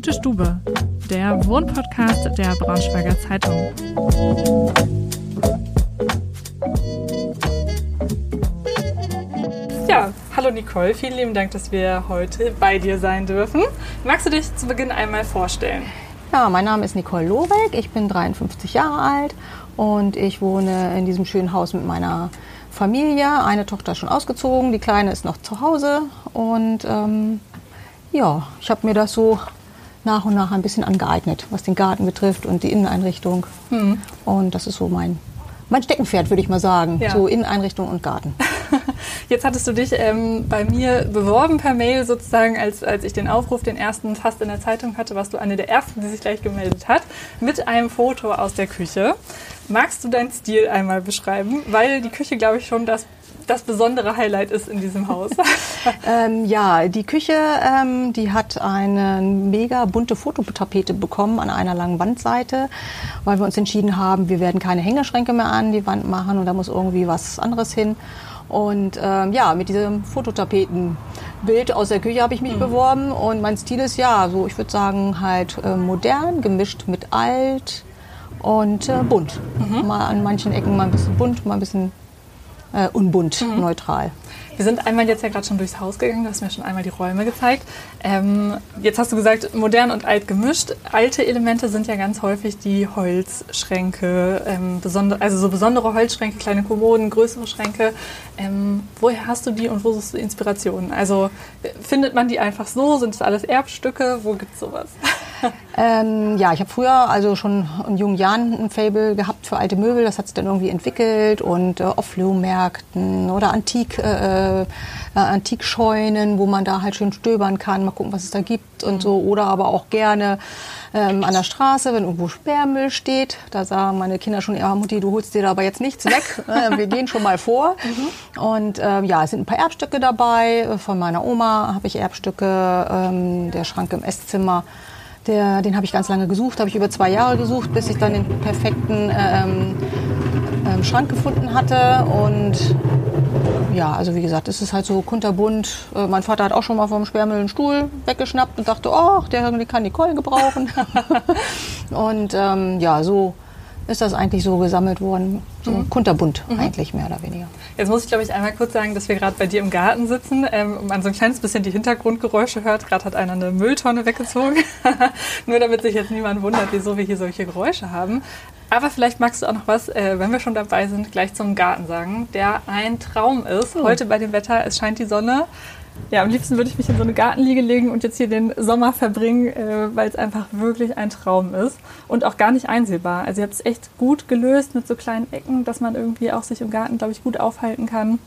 Gute Stube, der Wohnpodcast der Braunschweiger Zeitung. Ja, hallo Nicole, vielen lieben Dank, dass wir heute bei dir sein dürfen. Magst du dich zu Beginn einmal vorstellen? Ja, mein Name ist Nicole Lobeck, ich bin 53 Jahre alt und ich wohne in diesem schönen Haus mit meiner Familie. Eine Tochter ist schon ausgezogen, die Kleine ist noch zu Hause und ähm, ja, ich habe mir das so nach und nach ein bisschen angeeignet, was den Garten betrifft und die Inneneinrichtung. Mhm. Und das ist so mein, mein Steckenpferd, würde ich mal sagen. Ja. So Inneneinrichtung und Garten. Jetzt hattest du dich ähm, bei mir beworben per Mail sozusagen, als, als ich den Aufruf, den ersten fast in der Zeitung hatte, warst du eine der ersten, die sich gleich gemeldet hat, mit einem Foto aus der Küche. Magst du deinen Stil einmal beschreiben? Weil die Küche, glaube ich, schon das das besondere Highlight ist in diesem Haus. ähm, ja, die Küche, ähm, die hat eine mega bunte Fototapete bekommen an einer langen Wandseite, weil wir uns entschieden haben, wir werden keine Hängeschränke mehr an die Wand machen und da muss irgendwie was anderes hin. Und ähm, ja, mit diesem Fototapetenbild aus der Küche habe ich mich mhm. beworben und mein Stil ist ja, so ich würde sagen halt äh, modern, gemischt mit alt und äh, bunt. Mhm. Mal an manchen Ecken mal ein bisschen bunt, mal ein bisschen äh, unbunt, mhm. neutral. Wir sind einmal jetzt ja gerade schon durchs Haus gegangen, du hast mir schon einmal die Räume gezeigt. Ähm, jetzt hast du gesagt, modern und alt gemischt. Alte Elemente sind ja ganz häufig die Holzschränke, ähm, also so besondere Holzschränke, kleine Kommoden, größere Schränke. Ähm, woher hast du die und wo suchst du Inspirationen? Also findet man die einfach so? Sind das alles Erbstücke? Wo gibt es sowas? Ähm, ja, ich habe früher also schon in jungen Jahren ein Fable gehabt für alte Möbel. Das hat sich dann irgendwie entwickelt und äh, auf Flohmärkten oder Antik, äh, äh, Antikscheunen, wo man da halt schön stöbern kann, mal gucken, was es da gibt und so. Oder aber auch gerne ähm, an der Straße, wenn irgendwo Sperrmüll steht. Da sagen meine Kinder schon, ja Mutti, du holst dir da aber jetzt nichts weg. Äh, wir gehen schon mal vor. Mhm. Und äh, ja, es sind ein paar Erbstücke dabei. Von meiner Oma habe ich Erbstücke. Ähm, der Schrank im Esszimmer der, den habe ich ganz lange gesucht, habe ich über zwei Jahre gesucht, bis ich dann den perfekten ähm, ähm, Schrank gefunden hatte. Und ja, also wie gesagt, es ist halt so kunterbunt. Äh, mein Vater hat auch schon mal vom Sperrmüll einen Stuhl weggeschnappt und dachte, oh, der kann Nicole gebrauchen. und ähm, ja, so ist das eigentlich so gesammelt worden. So mhm. kunterbunt mhm. eigentlich mehr oder weniger. Jetzt muss ich, glaube ich, einmal kurz sagen, dass wir gerade bei dir im Garten sitzen ähm, und man so ein kleines bisschen die Hintergrundgeräusche hört. Gerade hat einer eine Mülltonne weggezogen. Nur damit sich jetzt niemand wundert, wieso wir hier solche Geräusche haben. Aber vielleicht magst du auch noch was, äh, wenn wir schon dabei sind, gleich zum Garten sagen, der ein Traum ist. Oh. Heute bei dem Wetter, es scheint die Sonne. Ja, am liebsten würde ich mich in so eine Gartenliege legen und jetzt hier den Sommer verbringen, äh, weil es einfach wirklich ein Traum ist und auch gar nicht einsehbar. Also ihr habt es echt gut gelöst mit so kleinen Ecken, dass man irgendwie auch sich im Garten, glaube ich, gut aufhalten kann.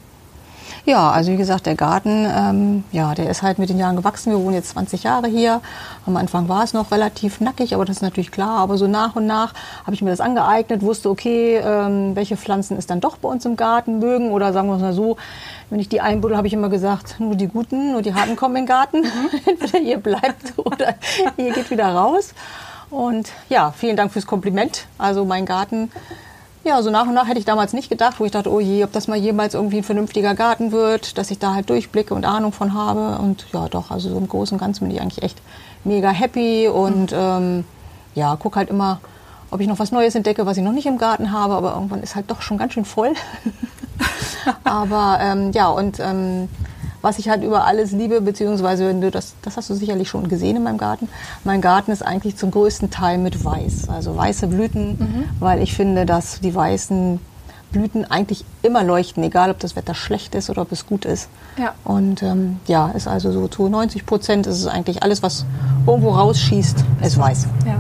Ja, also wie gesagt, der Garten, ähm, ja, der ist halt mit den Jahren gewachsen. Wir wohnen jetzt 20 Jahre hier. Am Anfang war es noch relativ nackig, aber das ist natürlich klar. Aber so nach und nach habe ich mir das angeeignet, wusste, okay, ähm, welche Pflanzen es dann doch bei uns im Garten mögen. Oder sagen wir es mal so, wenn ich die einbuddel, habe ich immer gesagt, nur die Guten, nur die Harten kommen in den Garten. Mhm. Entweder ihr bleibt oder ihr geht wieder raus. Und ja, vielen Dank fürs Kompliment. Also mein Garten ja, so nach und nach hätte ich damals nicht gedacht, wo ich dachte, oh je, ob das mal jemals irgendwie ein vernünftiger Garten wird, dass ich da halt durchblicke und Ahnung von habe. Und ja, doch, also so im Großen und Ganzen bin ich eigentlich echt mega happy und mhm. ähm, ja, guck halt immer, ob ich noch was Neues entdecke, was ich noch nicht im Garten habe, aber irgendwann ist halt doch schon ganz schön voll. aber ähm, ja, und ähm, was ich halt über alles liebe, beziehungsweise wenn du das, das hast du sicherlich schon gesehen in meinem Garten. Mein Garten ist eigentlich zum größten Teil mit Weiß, also weiße Blüten, mhm. weil ich finde, dass die weißen Blüten eigentlich immer leuchten, egal ob das Wetter schlecht ist oder ob es gut ist. Ja. Und ähm, ja, ist also so zu 90 Prozent ist es eigentlich alles, was irgendwo rausschießt, ist weiß. Ja.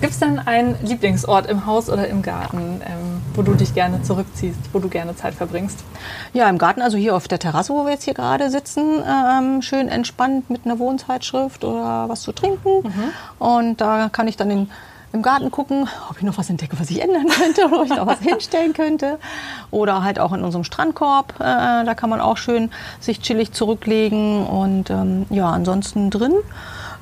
Gibt es denn einen Lieblingsort im Haus oder im Garten, ähm, wo du dich gerne zurückziehst, wo du gerne Zeit verbringst? Ja, im Garten, also hier auf der Terrasse, wo wir jetzt hier gerade sitzen, ähm, schön entspannt mit einer Wohnzeitschrift oder was zu trinken. Mhm. Und da kann ich dann in, im Garten gucken, ob ich noch was entdecke, was ich ändern könnte oder ob ich noch was hinstellen könnte. Oder halt auch in unserem Strandkorb, äh, da kann man auch schön sich chillig zurücklegen. Und ähm, ja, ansonsten drin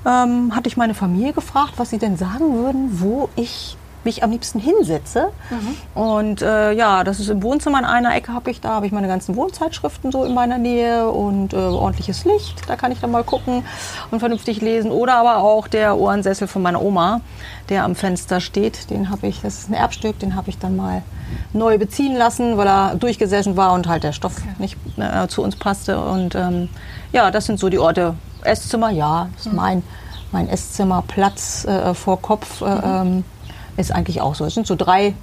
ähm, hatte ich meine Familie gefragt, was sie denn sagen würden, wo ich mich am liebsten hinsetze. Mhm. Und äh, ja, das ist im Wohnzimmer in einer Ecke habe ich, da habe ich meine ganzen Wohnzeitschriften so in meiner Nähe und äh, ordentliches Licht. Da kann ich dann mal gucken und vernünftig lesen. Oder aber auch der Ohrensessel von meiner Oma, der am Fenster steht. Den habe ich, das ist ein Erbstück, den habe ich dann mal neu beziehen lassen, weil er durchgesessen war und halt der Stoff okay. nicht äh, zu uns passte. Und ähm, ja, das sind so die Orte. Esszimmer, ja, das ist mhm. mein, mein Esszimmer. Platz äh, vor Kopf äh, mhm. ähm, ist eigentlich auch so. Es sind so drei,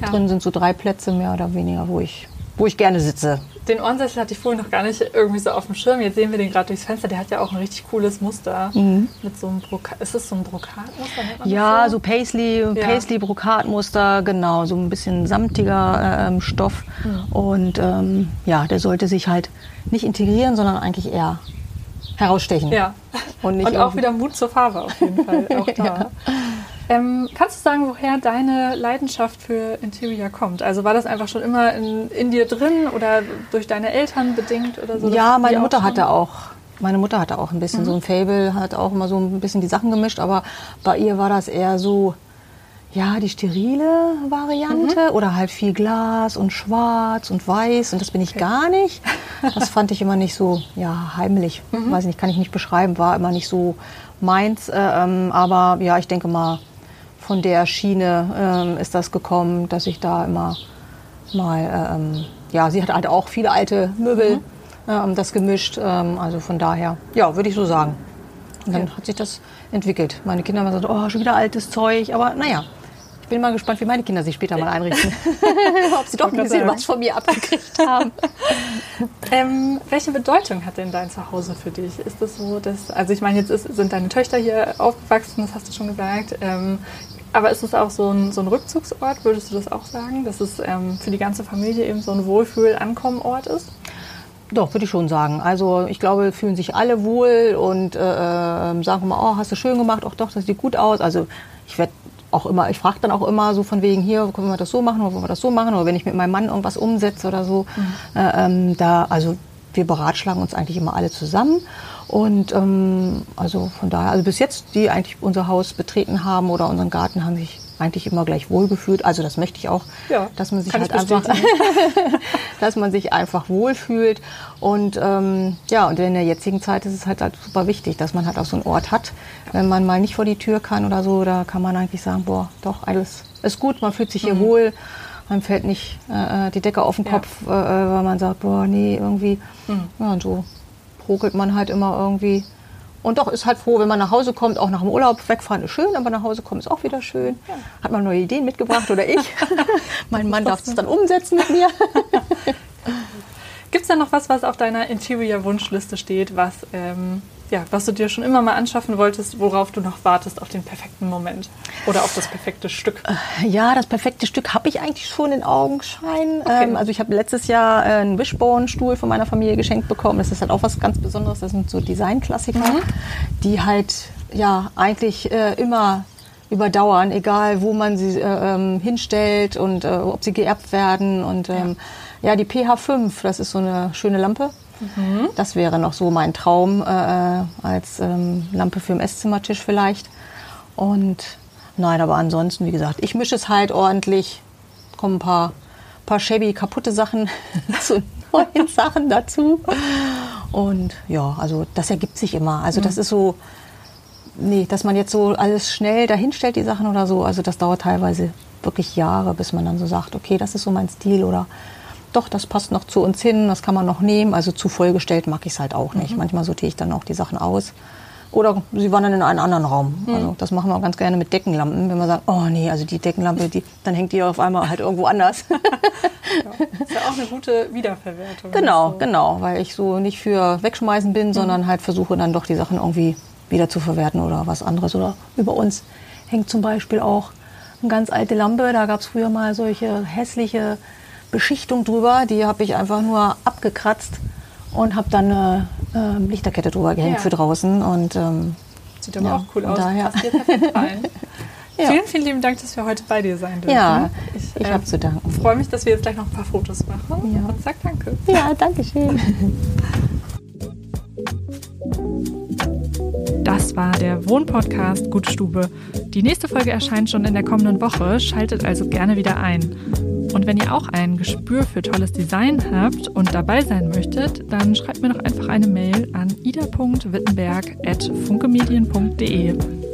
ja. drin sind so drei Plätze mehr oder weniger, wo ich, wo ich gerne sitze den Ohrensessel hatte ich vorhin noch gar nicht irgendwie so auf dem Schirm. Jetzt sehen wir den gerade durchs Fenster. Der hat ja auch ein richtig cooles Muster. Mhm. Mit so einem Brokat. Ist das so ein Brokatmuster? Ja, so, so Paisley, ja. Paisley Brokatmuster, genau. So ein bisschen samtiger ähm, Stoff. Mhm. Und ähm, ja, der sollte sich halt nicht integrieren, sondern eigentlich eher herausstechen. Ja. Und, Und auch wieder Mut zur Farbe auf jeden Fall. Auch da. ja. Ähm, kannst du sagen, woher deine Leidenschaft für Interior kommt? Also war das einfach schon immer in, in dir drin oder durch deine Eltern bedingt oder so? Ja, meine Mutter hatte auch meine Mutter hatte auch ein bisschen mhm. so ein Fable, hat auch immer so ein bisschen die Sachen gemischt, aber bei ihr war das eher so, ja, die sterile Variante mhm. oder halt viel Glas und schwarz und weiß und das bin ich okay. gar nicht. Das fand ich immer nicht so, ja, heimlich. Mhm. Weiß nicht, kann ich nicht beschreiben, war immer nicht so meins. Äh, ähm, aber ja, ich denke mal, von der Schiene ähm, ist das gekommen, dass ich da immer mal, ähm, ja, sie hat halt auch viele alte Möbel, mhm. ähm, das gemischt. Also von daher, ja, würde ich so sagen. Und dann ja. hat sich das entwickelt. Meine Kinder haben gesagt, oh, schon wieder altes Zeug. Aber naja, ich bin mal gespannt, wie meine Kinder sich später mal einrichten. Ob sie doch ein bisschen was von mir abgekriegt haben. ähm, welche Bedeutung hat denn dein Zuhause für dich? Ist das so, dass, also ich meine, jetzt ist, sind deine Töchter hier aufgewachsen, das hast du schon gesagt. Ähm, aber ist es auch so ein, so ein Rückzugsort, würdest du das auch sagen, dass es ähm, für die ganze Familie eben so ein Wohlfühl-Ankommenort ist? Doch, würde ich schon sagen. Also ich glaube, fühlen sich alle wohl und äh, ähm, sagen immer, oh, hast du schön gemacht, auch doch, das sieht gut aus. Also ich werde auch immer, ich frage dann auch immer so von wegen hier, können wir das so machen oder wollen wir das so machen oder wenn ich mit meinem Mann irgendwas umsetze oder so, mhm. äh, ähm, da, also wir beratschlagen uns eigentlich immer alle zusammen und ähm, also von daher, also bis jetzt, die eigentlich unser Haus betreten haben oder unseren Garten, haben sich eigentlich immer gleich wohlgefühlt. Also das möchte ich auch, ja, dass man sich halt einfach, dass man sich einfach wohlfühlt. Und ähm, ja, und in der jetzigen Zeit ist es halt, halt super wichtig, dass man halt auch so einen Ort hat. Wenn man mal nicht vor die Tür kann oder so, da kann man eigentlich sagen, boah, doch, alles ist gut, man fühlt sich hier mhm. wohl. Man fällt nicht äh, die Decke auf den Kopf, ja. äh, weil man sagt, boah, nee, irgendwie. Mhm. Ja, und so ruckelt man halt immer irgendwie. Und doch ist halt froh, wenn man nach Hause kommt, auch nach dem Urlaub wegfahren ist schön, aber nach Hause kommen ist auch wieder schön. Ja. Hat man neue Ideen mitgebracht oder ich? mein Mann darf es dann umsetzen mit mir. Gibt es da noch was, was auf deiner Interior-Wunschliste steht, was ähm, ja, was du dir schon immer mal anschaffen wolltest, worauf du noch wartest auf den perfekten Moment oder auf das perfekte Stück? Äh, ja, das perfekte Stück habe ich eigentlich schon in Augenschein. Okay. Ähm, also ich habe letztes Jahr äh, einen Wishbone-Stuhl von meiner Familie geschenkt bekommen. Das ist halt auch was ganz Besonderes. Das sind so Designklassiker, mhm. die halt ja eigentlich äh, immer überdauern, egal wo man sie äh, ähm, hinstellt und äh, ob sie geerbt werden. Und ähm, ja. ja, die PH5, das ist so eine schöne Lampe. Mhm. Das wäre noch so mein Traum äh, als ähm, Lampe für den Esszimmertisch vielleicht. Und nein, aber ansonsten, wie gesagt, ich mische es halt ordentlich. Kommen ein paar, paar shabby, kaputte Sachen zu neuen Sachen dazu. Und ja, also das ergibt sich immer. Also das mhm. ist so, nee, dass man jetzt so alles schnell dahinstellt, die Sachen oder so. Also das dauert teilweise wirklich Jahre, bis man dann so sagt, okay, das ist so mein Stil oder doch, das passt noch zu uns hin, das kann man noch nehmen. Also zu vollgestellt mag ich es halt auch nicht. Mhm. Manchmal sortiere ich dann auch die Sachen aus. Oder sie wandern in einen anderen Raum. Mhm. Also das machen wir ganz gerne mit Deckenlampen. Wenn man sagt, oh nee, also die Deckenlampe, die, dann hängt die auf einmal halt irgendwo anders. ja, ist ja auch eine gute Wiederverwertung. Genau, so. genau, weil ich so nicht für wegschmeißen bin, mhm. sondern halt versuche dann doch die Sachen irgendwie wieder zu verwerten oder was anderes. Oder über uns hängt zum Beispiel auch eine ganz alte Lampe. Da gab es früher mal solche hässliche Beschichtung drüber. Die habe ich einfach nur abgekratzt und habe dann eine äh, Lichterkette drüber gehängt ja. für draußen. Und, ähm, Sieht aber ja, auch cool aus. Daher. Ja. Vielen, vielen lieben Dank, dass wir heute bei dir sein dürfen. Ja, ich, ich äh, habe zu danken. freue mich, dass wir jetzt gleich noch ein paar Fotos machen. Ja. Und sag danke. Ja, danke schön. Das war der Wohnpodcast Gutstube Die nächste Folge erscheint schon in der kommenden Woche, schaltet also gerne wieder ein. Und wenn ihr auch ein Gespür für tolles Design habt und dabei sein möchtet, dann schreibt mir doch einfach eine Mail an ida.wittenberg.funkemedien.de.